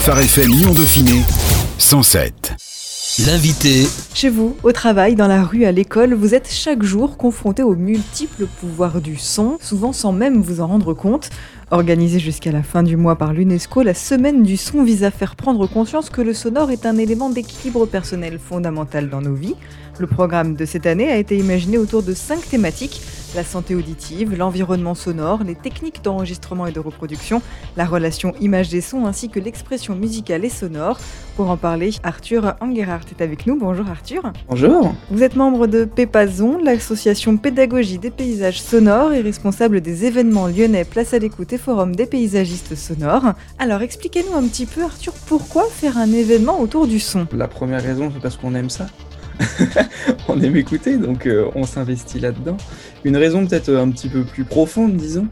Phare FM Lyon Dauphiné 107. L'invité Chez vous, au travail, dans la rue, à l'école, vous êtes chaque jour confronté aux multiples pouvoirs du son, souvent sans même vous en rendre compte. Organisée jusqu'à la fin du mois par l'UNESCO, la semaine du son vise à faire prendre conscience que le sonore est un élément d'équilibre personnel fondamental dans nos vies. Le programme de cette année a été imaginé autour de cinq thématiques la santé auditive, l'environnement sonore, les techniques d'enregistrement et de reproduction, la relation image des sons ainsi que l'expression musicale et sonore. Pour en parler, Arthur Angerhardt est avec nous. Bonjour Arthur. Bonjour. Vous êtes membre de Pépazon, l'association pédagogie des paysages sonores et responsable des événements lyonnais Place à l'écoute et Forum des paysagistes sonores. Alors expliquez-nous un petit peu Arthur, pourquoi faire un événement autour du son? La première raison, c'est parce qu'on aime ça. on aime écouter, donc euh, on s'investit là-dedans. Une raison peut-être un petit peu plus profonde, disons.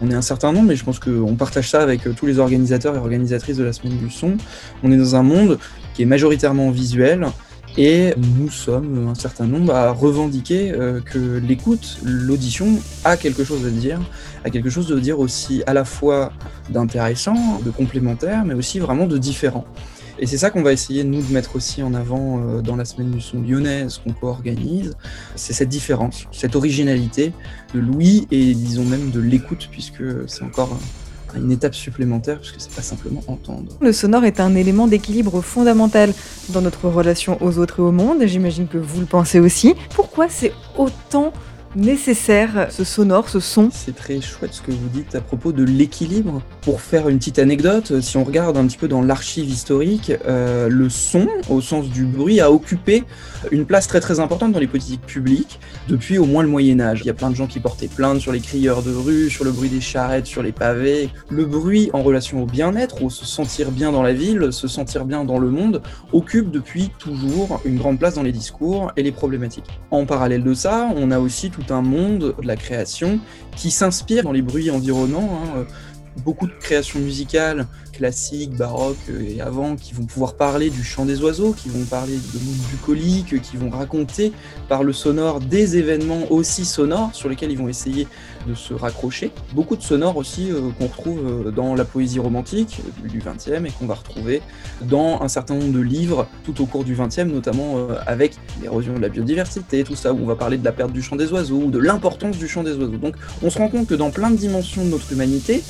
On est un certain nombre, mais je pense qu'on partage ça avec euh, tous les organisateurs et organisatrices de la semaine du son. On est dans un monde qui est majoritairement visuel, et nous sommes un certain nombre à revendiquer euh, que l'écoute, l'audition a quelque chose à dire, a quelque chose à dire aussi à la fois d'intéressant, de complémentaire, mais aussi vraiment de différent. Et c'est ça qu'on va essayer, nous, de mettre aussi en avant euh, dans la semaine du son lyonnaise qu'on co-organise. C'est cette différence, cette originalité de Louis et disons même de l'écoute, puisque c'est encore une étape supplémentaire, puisque c'est pas simplement entendre. Le sonore est un élément d'équilibre fondamental dans notre relation aux autres et au monde. J'imagine que vous le pensez aussi. Pourquoi c'est autant nécessaire, ce sonore, ce son. C'est très chouette ce que vous dites à propos de l'équilibre. Pour faire une petite anecdote, si on regarde un petit peu dans l'archive historique, euh, le son, au sens du bruit, a occupé une place très très importante dans les politiques publiques depuis au moins le Moyen Âge. Il y a plein de gens qui portaient plainte sur les crieurs de rue, sur le bruit des charrettes, sur les pavés. Le bruit en relation au bien-être, au se sentir bien dans la ville, se sentir bien dans le monde, occupe depuis toujours une grande place dans les discours et les problématiques. En parallèle de ça, on a aussi tout un monde de la création qui s'inspire dans les bruits environnants. Hein, beaucoup de créations musicales classiques, baroques et avant qui vont pouvoir parler du chant des oiseaux, qui vont parler de monde bucolique, qui vont raconter par le sonore des événements aussi sonores sur lesquels ils vont essayer de se raccrocher. Beaucoup de sonores aussi euh, qu'on retrouve euh, dans la poésie romantique du XXe et qu'on va retrouver dans un certain nombre de livres tout au cours du XXe, notamment euh, avec l'érosion de la biodiversité, tout ça, où on va parler de la perte du chant des oiseaux de l'importance du chant des oiseaux. Donc on se rend compte que dans plein de dimensions de notre humanité,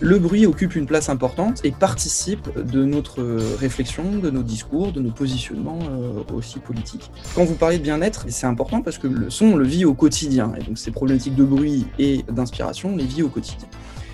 le bruit occupe une place importante et participe de notre réflexion, de nos discours, de nos positionnements euh, aussi politiques. Quand vous parlez de bien-être, c'est important parce que le son, on le vit au quotidien. Et donc ces problématiques de bruit et d'inspiration, on les vit au quotidien.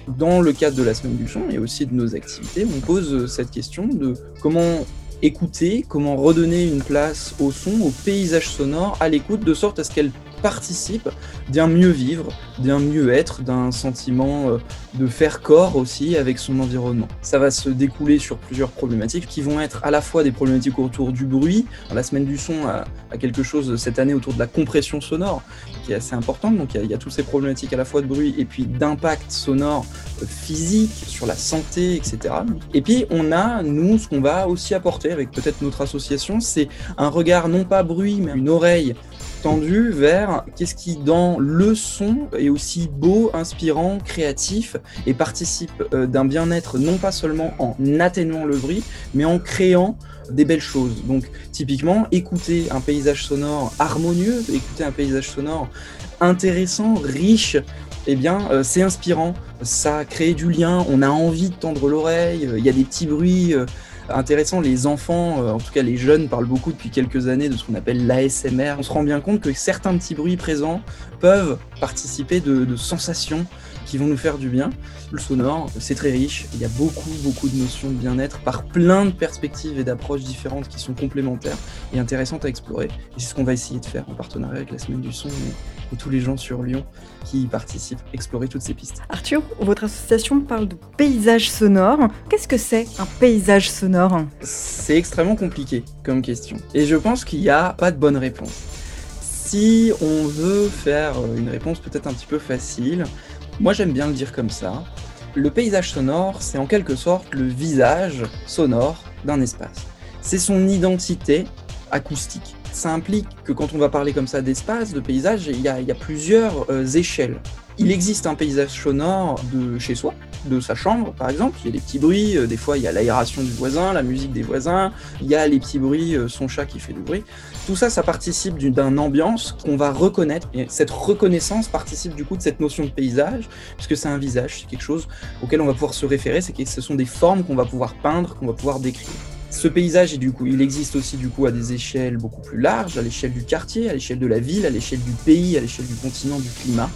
Dans le cadre de la semaine du son et aussi de nos activités, on pose cette question de comment écouter, comment redonner une place au son, au paysage sonore, à l'écoute, de sorte à ce qu'elle participe d'un mieux vivre, d'un mieux être, d'un sentiment euh, de faire corps aussi avec son environnement. Ça va se découler sur plusieurs problématiques qui vont être à la fois des problématiques autour du bruit. La semaine du son a, quelque chose cette année autour de la compression sonore qui est assez importante. Donc il y, a, a toutes ces problématiques à la fois de bruit et puis d'impact sonore euh, physique sur la santé, etc. Et puis on a, nous, ce qu'on va aussi apporter avec peut-être notre association, c'est un regard non pas bruit, mais une oreille vers qu'est-ce qui dans le son est aussi beau, inspirant, créatif et participe euh, d'un bien-être non pas seulement en atténuant le bruit, mais en créant des belles choses. Donc typiquement, écouter un paysage sonore harmonieux, écouter un paysage sonore intéressant, riche, eh bien, euh, c'est inspirant, ça crée du lien, on a envie de tendre l'oreille, il y a des petits bruits intéressant. Les enfants, euh, en tout cas les jeunes, parlent beaucoup depuis quelques années de ce qu'on appelle l'ASMR. On se rend bien compte que certains petits bruits présents peuvent participer de, sensations qui vont nous faire du bien. Le sonore, c'est très riche. Il y a beaucoup, beaucoup de notions de bien-être par plein de perspectives et d'approches différentes qui sont complémentaires et intéressantes à explorer. Et c'est ce qu'on va essayer de faire en partenariat avec la Semaine du Son et, tous les gens sur Lyon qui y participent, explorer toutes ces pistes. Arthur, votre association parle de paysage sonore. Qu'est-ce que c'est un paysage sonore? C'est extrêmement compliqué comme question. Et je pense qu'il n'y a pas de bonne réponse. Si on veut faire une réponse peut-être un petit peu facile, moi j'aime bien le dire comme ça. Le paysage sonore, c'est en quelque sorte le visage sonore d'un espace. C'est son identité acoustique. Ça implique que quand on va parler comme ça d'espace, de paysage, il y a, plusieurs euh, échelles. Il existe un paysage sonore de chez soi, de sa chambre, par exemple. Il y a des petits bruits, euh, des fois il y a l'aération du voisin, la musique des voisins, il y a les petits bruits, euh, son chat qui fait du bruit. Tout ça, ça participe d'une ambiance qu'on va reconnaître. Et cette reconnaissance participe du coup de cette notion de paysage, puisque c'est un visage, c'est quelque chose auquel on va pouvoir se référer, c'est que ce sont des formes qu'on va pouvoir peindre, qu'on va pouvoir décrire. Ce paysage, du il existe aussi du coup à des échelles beaucoup plus larges, à l'échelle du quartier, à l'échelle de la ville, à l'échelle du pays, à l'échelle du continent, du climat.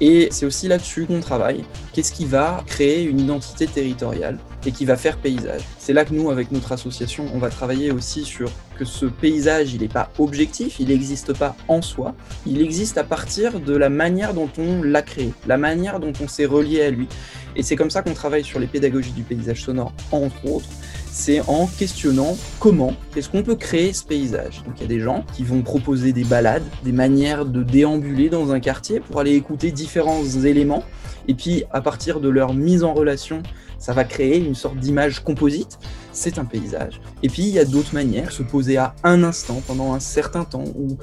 Et c'est aussi là-dessus qu'on travaille. Qu'est-ce qui va créer une identité territoriale et qui va faire paysage? C'est là que nous, avec notre association, on va travailler aussi sur que ce paysage, il n'est pas objectif, il n'existe pas en soi, il existe à partir de la manière dont on l'a créé, la manière dont on s'est relié à lui. Et c'est comme ça qu'on travaille sur les pédagogies du paysage sonore, entre autres c'est en questionnant comment est-ce qu'on peut créer ce paysage. Donc il y a des gens qui vont proposer des balades, des manières de déambuler dans un quartier pour aller écouter différents éléments, et puis à partir de leur mise en relation, ça va créer une sorte d'image composite, c'est un paysage. Et puis il y a d'autres manières, se poser à un instant pendant un certain temps, ou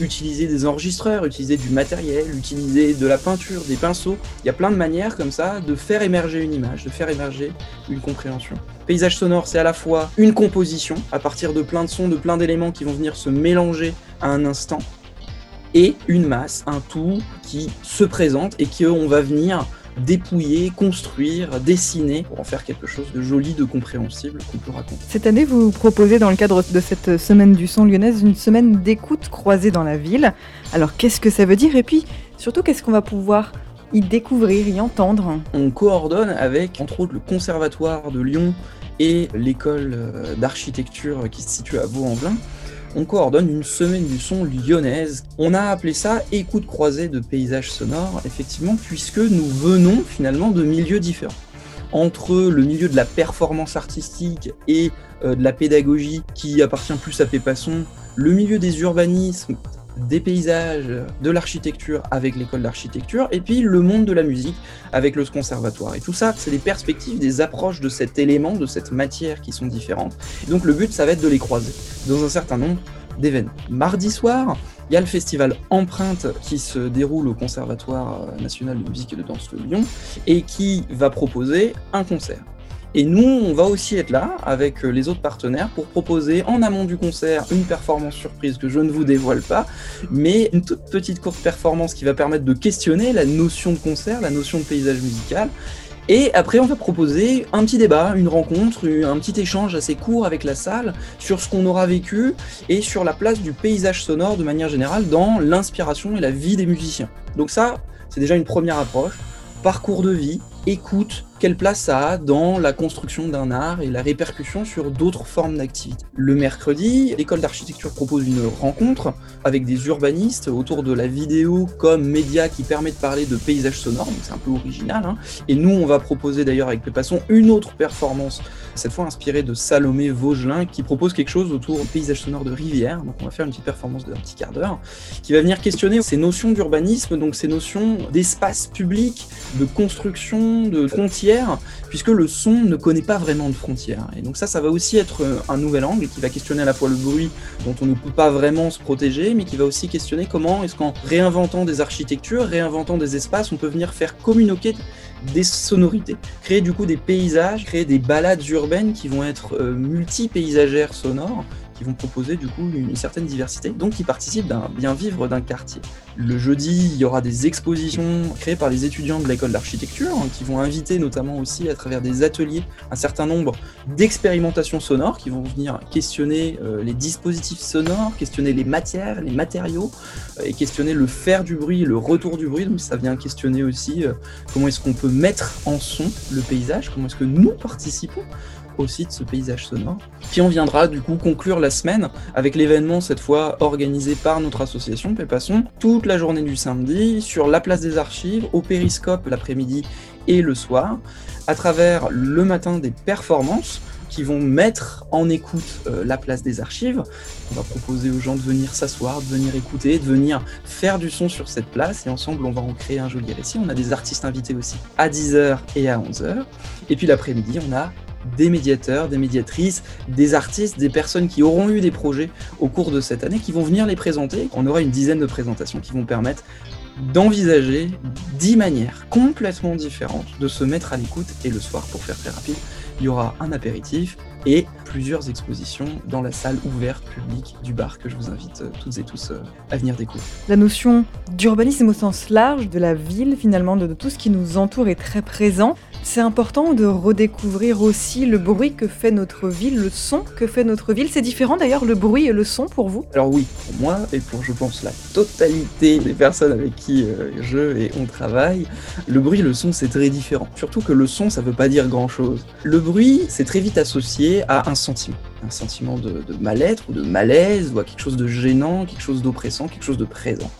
utiliser des enregistreurs, utiliser du matériel, utiliser de la peinture, des pinceaux. Il y a plein de manières comme ça de faire émerger une image, de faire émerger une compréhension. Paysage sonore, c'est à la fois une composition à partir de plein de sons, de plein d'éléments qui vont venir se mélanger à un instant, et une masse, un tout qui se présente et qu'on va venir dépouiller, construire, dessiner pour en faire quelque chose de joli, de compréhensible qu'on peut raconter. Cette année, vous proposez dans le cadre de cette semaine du son lyonnaise une semaine d'écoute croisée dans la ville. Alors qu'est-ce que ça veut dire? Et puis surtout qu'est-ce qu'on va pouvoir y découvrir, y entendre? On coordonne avec entre autres le Conservatoire de Lyon et l'école euh, d'architecture qui se situe à Vaux-en-Velin on coordonne une semaine du son lyonnaise. On a appelé ça écoute croisée de paysages sonores, effectivement, puisque nous venons finalement de milieux différents. Entre le milieu de la performance artistique et euh, de la pédagogie qui appartient plus à Pépasson, le milieu des urbanismes des paysages, de l'architecture avec l'école d'architecture, et puis le monde de la musique avec le conservatoire. Et tout ça, c'est des perspectives, des approches de cet élément, de cette matière qui sont différentes. Donc le but, ça va être de les croiser dans un certain nombre d'événements. Mardi soir, il y a le festival Empreinte qui se déroule au Conservatoire national de musique et de danse de Lyon et qui va proposer un concert. Et nous, on va aussi être là avec euh, les autres partenaires pour proposer en amont du concert une performance surprise que je ne vous dévoile pas, mais une toute petite courte performance qui va permettre de questionner la notion de concert, la notion de paysage musical. Et après, on va proposer un petit débat, une rencontre, un petit échange assez court avec la salle sur ce qu'on aura vécu et sur la place du paysage sonore de manière générale dans l'inspiration et la vie des musiciens. Donc ça, c'est déjà une première approche. Parcours de vie, écoute, quelle place ça a dans la construction d'un art et la répercussion sur d'autres formes d'activité. Le mercredi, l'école d'architecture propose une rencontre avec des urbanistes autour de la vidéo comme média qui permet de parler de paysages sonores, donc c'est un peu original. Hein. Et nous, on va proposer d'ailleurs avec Pépasson une autre performance, cette fois inspirée de Salomé Vaugelin, qui propose quelque chose autour du paysage sonore de rivière. Donc on va faire une petite performance d'un petit quart d'heure, qui va venir questionner ces notions d'urbanisme, donc ces notions d'espace public, de construction, de puisque le son ne connaît pas vraiment de frontières. Et donc ça, ça va aussi être euh, un nouvel angle qui va questionner à la fois le bruit dont on ne peut pas vraiment se protéger, mais qui va aussi questionner comment est-ce qu'en réinventant des architectures, réinventant des espaces, on peut venir faire communiquer des sonorités, créer du coup des paysages, créer des balades urbaines qui vont être euh, multi-paysagères sonores, qui vont proposer du coup une certaine diversité, donc qui participent d'un bien vivre d'un quartier. Le jeudi, il y aura des expositions créées par les étudiants de l'école d'architecture, hein, qui vont inviter notamment aussi à travers des ateliers un certain nombre d'expérimentations sonores, qui vont venir questionner euh, les dispositifs sonores, questionner les matières, les matériaux, euh, et questionner le faire du bruit, le retour du bruit. Donc ça vient questionner aussi euh, comment est-ce qu'on peut mettre en son le paysage, comment est-ce que nous participons aussi de ce paysage sonore. Puis on viendra du coup conclure la semaine avec l'événement cette fois organisé par notre association Pépasson toute la journée du samedi sur la place des archives, au périscope l'après-midi et le soir, à travers le matin des performances qui vont mettre en écoute euh, la place des archives. On va proposer aux gens de venir s'asseoir, de venir écouter, de venir faire du son sur cette place et ensemble on va en créer un joli récit. On a des artistes invités aussi à 10h et à 11h. Et puis l'après-midi, on a des médiateurs, des médiatrices, des artistes, des personnes qui auront eu des projets au cours de cette année qui vont venir les présenter. On aura une dizaine de présentations qui vont permettre d'envisager dix manières complètement différentes de se mettre à l'écoute. Et le soir, pour faire très rapide, il y aura un apéritif et plusieurs expositions dans la salle ouverte publique du bar que je vous invite euh, toutes et tous euh, à venir découvrir. La notion d'urbanisme au sens large, de la ville finalement, de, tout ce qui nous entoure est très présent. C'est important de redécouvrir aussi le bruit que fait notre ville, le son que fait notre ville. C'est différent d'ailleurs le bruit et le son pour vous? Alors oui, pour moi et pour je pense la totalité des personnes avec qui euh, je et on travaille, le bruit et le son c'est très différent. Surtout que le son ça veut pas dire grand chose. Le bruit c'est très vite associé à un Un sentiment de, de mal-être ou de malaise ou à quelque chose de gênant, quelque chose d'oppressant, quelque chose de présent.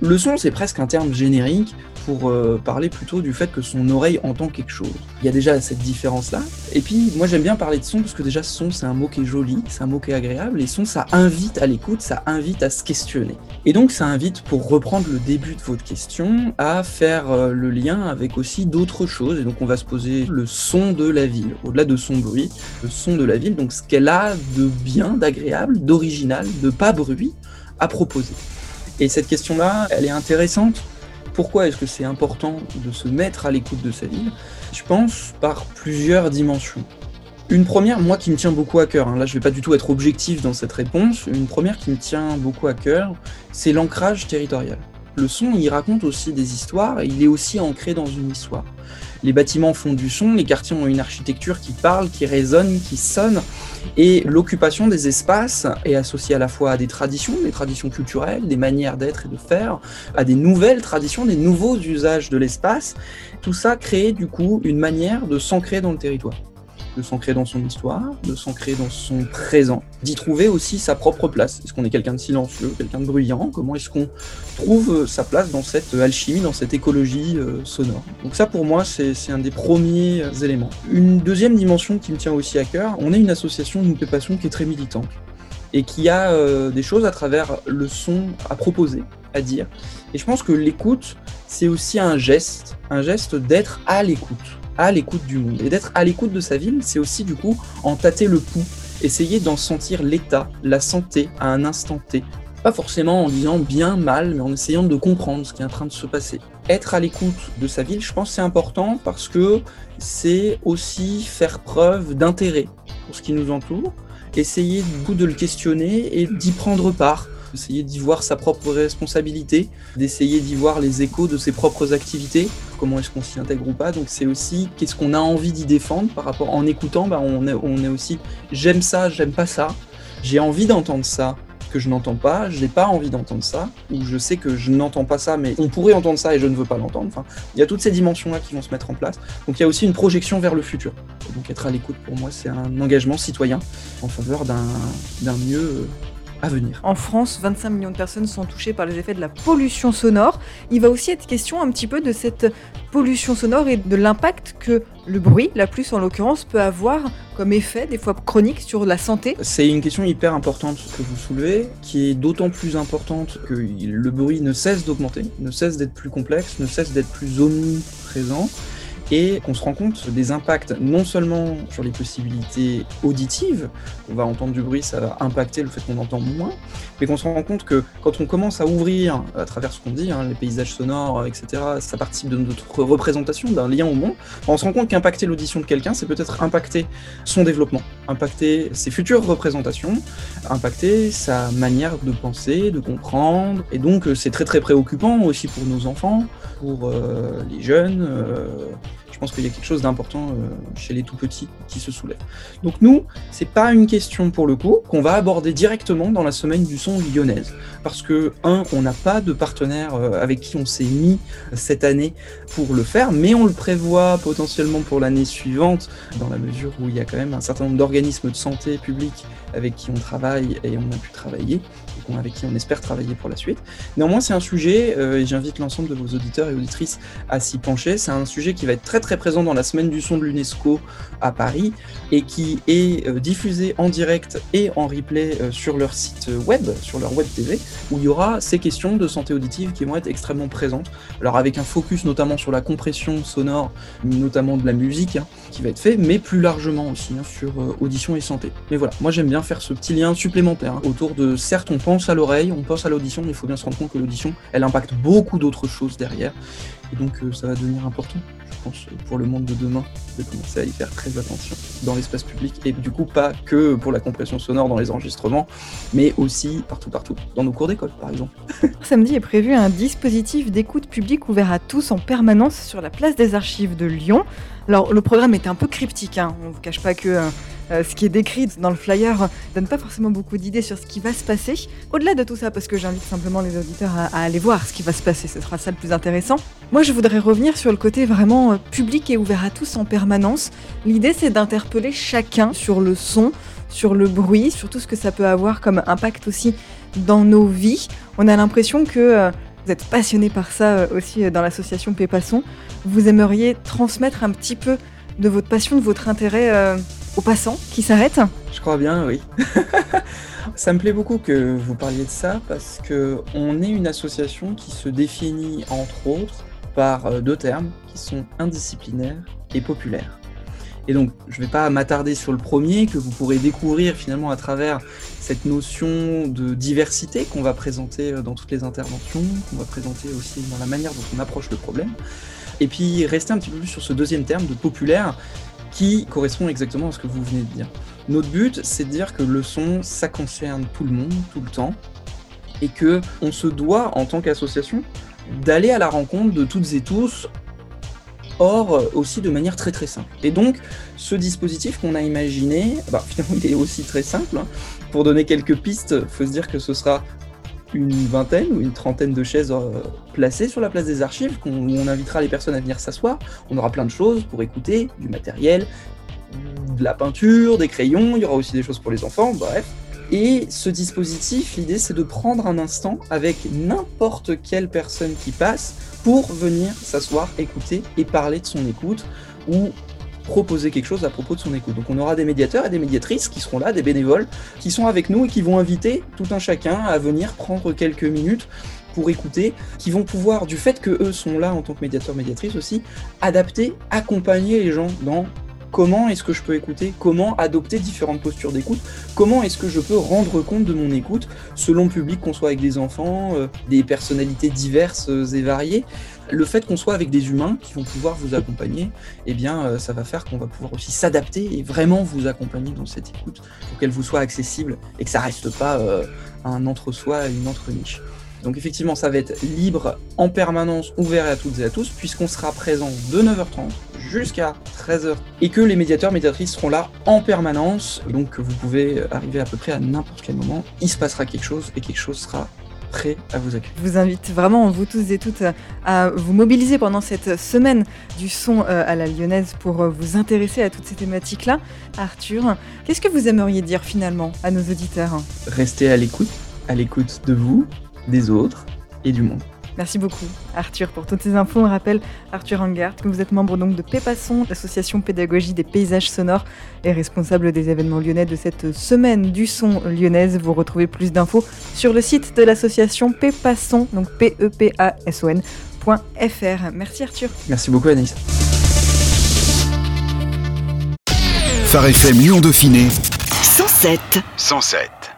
Le son, c'est presque un terme générique pour euh, parler plutôt du fait que son oreille entend quelque chose. Il y a déjà cette différence-là. Et puis, moi, j'aime bien parler de son parce que déjà, son, c'est un mot qui est joli, c'est un mot qui est agréable. Et son, ça invite à l'écoute, ça invite à se questionner. Et donc, ça invite, pour reprendre le début de votre question, à faire euh, le lien avec aussi d'autres choses. Et donc, on va se poser le son de la ville, au-delà de son bruit, le son de la ville. Donc, ce qu'elle a de bien, d'agréable, d'original, de pas bruit à proposer. Et cette question-là, elle est intéressante. Pourquoi est-ce que c'est important de se mettre à l'écoute de sa ville? Je pense par plusieurs dimensions. Une première, moi qui me tient beaucoup à cœur, hein, là je vais pas du tout être objectif dans cette réponse, une première qui me tient beaucoup à cœur, c'est l'ancrage territorial. Le son, il raconte aussi des histoires il est aussi ancré dans une histoire. Les bâtiments font du son, les quartiers ont une architecture qui parle, qui résonne, qui sonne, et l'occupation des espaces est associée à la fois à des traditions, des traditions culturelles, des manières d'être et de faire, à des nouvelles traditions, des nouveaux usages de l'espace. Tout ça crée du coup une manière de s'ancrer dans le territoire de s'ancrer dans son histoire, de s'ancrer dans son présent, d'y trouver aussi sa propre place. Est-ce qu'on est quelqu'un de silencieux, quelqu'un de bruyant? Comment est-ce qu'on trouve sa place dans cette alchimie, dans cette écologie euh, sonore? Donc ça pour moi c'est un des premiers éléments. Une deuxième dimension qui me tient aussi à cœur, on est une association Nous Passion qui est très militante et qui a euh, des choses à travers le son à proposer, à dire. Et je pense que l'écoute, c'est aussi un geste, un geste d'être à l'écoute à l'écoute du monde. Et d'être à l'écoute de sa ville, c'est aussi du coup en tâter le pouls, essayer d'en sentir l'état, la santé à un instant T. Pas forcément en disant bien, mal, mais en essayant de comprendre ce qui est en train de se passer. Être à l'écoute de sa ville, je pense c'est important parce que c'est aussi faire preuve d'intérêt pour ce qui nous entoure, essayer du coup de le questionner et d'y prendre part d'essayer d'y voir sa propre responsabilité, d'essayer d'y voir les échos de ses propres activités, comment est-ce qu'on s'y intègre ou pas. Donc c'est aussi qu'est-ce qu'on a envie d'y défendre par rapport en écoutant, bah, on, est, on est aussi j'aime ça, j'aime pas ça, j'ai envie d'entendre ça que je n'entends pas, j'ai pas envie d'entendre ça, ou je sais que je n'entends pas ça, mais on pourrait entendre ça et je ne veux pas l'entendre. Enfin, il y a toutes ces dimensions-là qui vont se mettre en place. Donc il y a aussi une projection vers le futur. donc être à l'écoute pour moi, c'est un engagement citoyen en faveur d'un mieux venir. En France, 25 millions de personnes sont touchées par les effets de la pollution sonore. Il va aussi être question un petit peu de cette pollution sonore et de l'impact que le bruit, la plus en l'occurrence, peut avoir comme effet, des fois chronique, sur la santé C'est une question hyper importante que vous soulevez, qui est d'autant plus importante que le bruit ne cesse d'augmenter, ne cesse d'être plus complexe, ne cesse d'être plus omniprésent et qu'on se rend compte des impacts non seulement sur les possibilités auditives, on va entendre du bruit, ça va impacter le fait qu'on entend moins, mais qu'on se rend compte que quand on commence à ouvrir à travers ce qu'on dit, hein, les paysages sonores, etc., ça participe de notre représentation, d'un lien au monde, on se rend compte qu'impacter l'audition de quelqu'un, c'est peut-être impacter son développement, impacter ses futures représentations, impacter sa manière de penser, de comprendre, et donc c'est très très préoccupant aussi pour nos enfants, pour euh, les jeunes. Euh, je pense qu'il y a quelque chose d'important euh, chez les tout petits qui se soulève. Donc nous, c'est pas une question pour le coup qu'on va aborder directement dans la semaine du son lyonnaise, parce que un, on n'a pas de partenaire avec qui on s'est mis cette année pour le faire, mais on le prévoit potentiellement pour l'année suivante, dans la mesure où il y a quand même un certain nombre d'organismes de santé publique avec qui on travaille et on a pu travailler avec qui on espère travailler pour la suite. Néanmoins, c'est un sujet, et j'invite l'ensemble de vos auditeurs et auditrices à s'y pencher, c'est un sujet qui va être très très présent dans la semaine du son de l'UNESCO à Paris et qui est euh, diffusé en direct et en replay euh, sur leur site web, sur leur web TV, où il y aura ces questions de santé auditive qui vont être extrêmement présentes. Alors avec un focus notamment sur la compression sonore, notamment de la musique hein, qui va être fait, mais plus largement aussi hein, sur euh, audition et santé. Mais voilà, moi j'aime bien faire ce petit lien supplémentaire hein, autour de, certes on pense à l'oreille, on pense à l'audition, mais il faut bien se rendre compte que l'audition, elle impacte beaucoup d'autres choses derrière. Et donc ça va devenir important pour le monde de demain, de commencer à y faire très attention dans l'espace public et du coup pas que pour la compression sonore dans les enregistrements, mais aussi partout partout, dans nos cours d'école par exemple. Samedi est prévu un dispositif d'écoute publique ouvert à tous en permanence sur la place des archives de Lyon. Alors le programme est un peu cryptique, hein. on ne vous cache pas que euh, euh, ce qui est décrit dans le flyer donne pas forcément beaucoup d'idées sur ce qui va se passer. Au-delà de tout ça, parce que j'invite simplement les auditeurs à, aller voir ce qui va se passer, ce sera ça le plus intéressant. Moi, je voudrais revenir sur le côté vraiment euh, public et ouvert à tous en permanence. L'idée, c'est d'interpeller chacun sur le son, sur le bruit, sur tout ce que ça peut avoir comme impact aussi dans nos vies. On a l'impression que euh, vous êtes passionné par ça aussi dans l'association Pépasson. Vous aimeriez transmettre un petit peu de votre passion, de votre intérêt aux passants qui s'arrêtent Je crois bien, oui. ça me plaît beaucoup que vous parliez de ça parce que on est une association qui se définit entre autres par euh, deux termes qui sont indisciplinaires et populaires. Et donc, je ne vais pas m'attarder sur le premier, que vous pourrez découvrir finalement à travers cette notion de diversité qu'on va présenter euh, dans toutes les interventions, qu'on va présenter aussi dans la manière dont on approche le problème. Et puis, rester un petit peu plus sur ce deuxième terme de populaire, qui correspond exactement à ce que vous venez de dire. Notre but, c'est de dire que le son, ça concerne tout le monde, tout le temps, et que on se doit, en tant qu'association, d'aller à la rencontre de toutes et tous, or aussi de manière très très simple. Et donc, ce dispositif qu'on a imaginé, bah, finalement, il est aussi très simple. Hein. Pour donner quelques pistes, il faut se dire que ce sera une vingtaine ou une trentaine de chaises euh, placées sur la place des archives, où on invitera les personnes à venir s'asseoir. On aura plein de choses pour écouter, du matériel, de la peinture, des crayons, il y aura aussi des choses pour les enfants, bref. Et ce dispositif, l'idée c'est de prendre un instant avec n'importe quelle personne qui passe pour venir s'asseoir, écouter et parler de son écoute, ou proposer quelque chose à propos de son écoute. Donc on aura des médiateurs et des médiatrices qui seront là, des bénévoles, qui sont avec nous et qui vont inviter tout un chacun à venir prendre quelques minutes pour écouter, qui vont pouvoir, du fait que eux sont là en tant que médiateurs, médiatrices aussi, adapter, accompagner les gens dans comment est-ce que je peux écouter, comment adopter différentes postures d'écoute, comment est-ce que je peux rendre compte de mon écoute selon le public, qu'on soit avec des enfants, euh, des personnalités diverses et variées. Le fait qu'on soit avec des humains qui vont pouvoir vous accompagner, eh bien, euh, ça va faire qu'on va pouvoir aussi s'adapter et vraiment vous accompagner dans cette écoute pour qu'elle vous soit accessible et que ça reste pas euh, un entre-soi, une entre-niche. Donc effectivement, ça va être libre en permanence, ouvert à toutes et à tous, puisqu'on sera présent de 9h30 jusqu'à 13h et que les médiateurs, médiatrices seront là en permanence. Donc vous pouvez arriver à peu près à n'importe quel moment. Il se passera quelque chose et quelque chose sera prêt à vous accueillir. Je vous invite vraiment, vous tous et toutes, à vous mobiliser pendant cette semaine du son euh, à la lyonnaise pour euh, vous intéresser à toutes ces thématiques-là. Arthur, qu'est-ce que vous aimeriez dire finalement à nos auditeurs? Restez à l'écoute, à l'écoute de vous, des autres et du monde. Merci beaucoup Arthur pour toutes ces infos. On rappelle Arthur Angard que vous êtes membre donc de Pépasson, l'association pédagogie des paysages sonores et responsable des événements lyonnais de cette semaine du son lyonnaise. Vous retrouvez plus d'infos sur le site de l'association Pépasson, donc p e p a s o n.fr. Merci Arthur. Merci beaucoup Anaïs. Phare FM Lyon Dauphiné 107 107